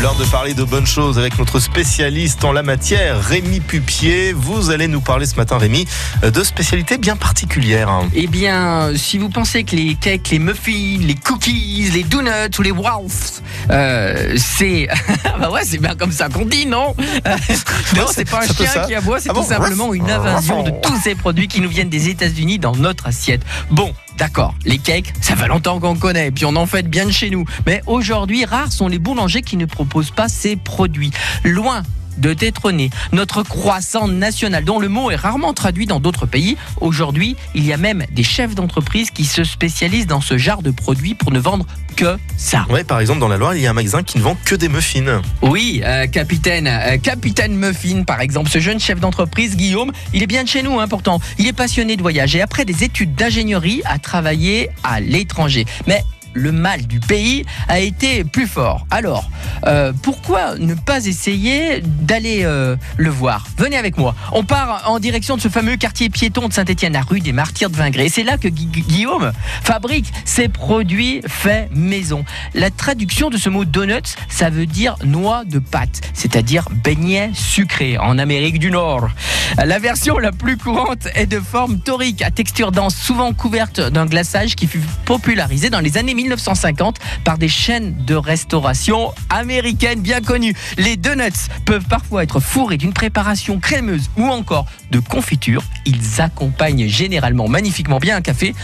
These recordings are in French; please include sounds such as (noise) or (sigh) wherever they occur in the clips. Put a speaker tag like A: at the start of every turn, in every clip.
A: L'heure de parler de bonnes choses avec notre spécialiste en la matière, Rémi Pupier. Vous allez nous parler ce matin, Rémi, de spécialités bien particulières.
B: Eh bien, si vous pensez que les cakes, les muffins, les cookies, les donuts ou les waffles, euh, c'est. (laughs) bah ouais, c'est bien comme ça qu'on dit, non? (laughs) Non, c'est pas un chien qui aboie, c'est
A: Ah
B: tout simplement une invasion de tous ces produits qui nous viennent des États-Unis dans notre assiette. Bon. D'accord, les cakes, ça fait longtemps qu'on connaît, puis on en fait bien de chez nous. Mais aujourd'hui, rares sont les boulangers qui ne proposent pas ces produits. Loin de détrôner notre croissant national, dont le mot est rarement traduit dans d'autres pays. Aujourd'hui, il y a même des chefs d'entreprise qui se spécialisent dans ce genre de produits pour ne vendre que ça.
A: Ouais, par exemple, dans la Loire, il y a un magasin qui ne vend que des muffins.
B: Oui, euh, capitaine, euh, capitaine Muffin, par exemple, ce jeune chef d'entreprise, Guillaume, il est bien de chez nous, hein, pourtant. Il est passionné de voyage et après des études d'ingénierie, a travaillé à l'étranger. Mais le mal du pays a été plus fort. Alors, euh, pourquoi ne pas essayer d'aller euh, le voir? Venez avec moi. On part en direction de ce fameux quartier piéton de Saint-Étienne, à rue des Martyrs de Vingré. C'est là que Gui- Gui- Guillaume fabrique ses produits faits maison. La traduction de ce mot donuts, ça veut dire noix de pâte, c'est-à-dire beignet sucré en Amérique du Nord. La version la plus courante est de forme torique, à texture dense, souvent couverte d'un glaçage qui fut popularisé dans les années 1950 par des chaînes de restauration américaines bien connues. Les donuts peuvent parfois être fourrés d'une préparation crémeuse ou encore de confiture. Ils accompagnent généralement magnifiquement bien un café.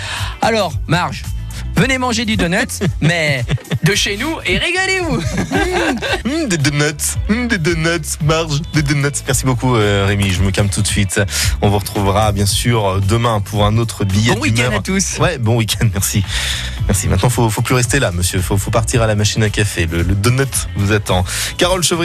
B: Alors, Marge, venez manger du donut, mais de chez nous et régalez-vous (laughs)
A: Hum, des donuts, hum, des donuts, marge, des donuts. Merci beaucoup, euh, Rémi. Je me calme tout de suite. On vous retrouvera bien sûr demain pour un autre billet
B: Bon week-end à tous
A: Ouais, bon week-end, merci. Merci. Maintenant, faut, faut plus rester là, monsieur. Faut, faut partir à la machine à café. Le, le donut vous attend. Carole Chevrier.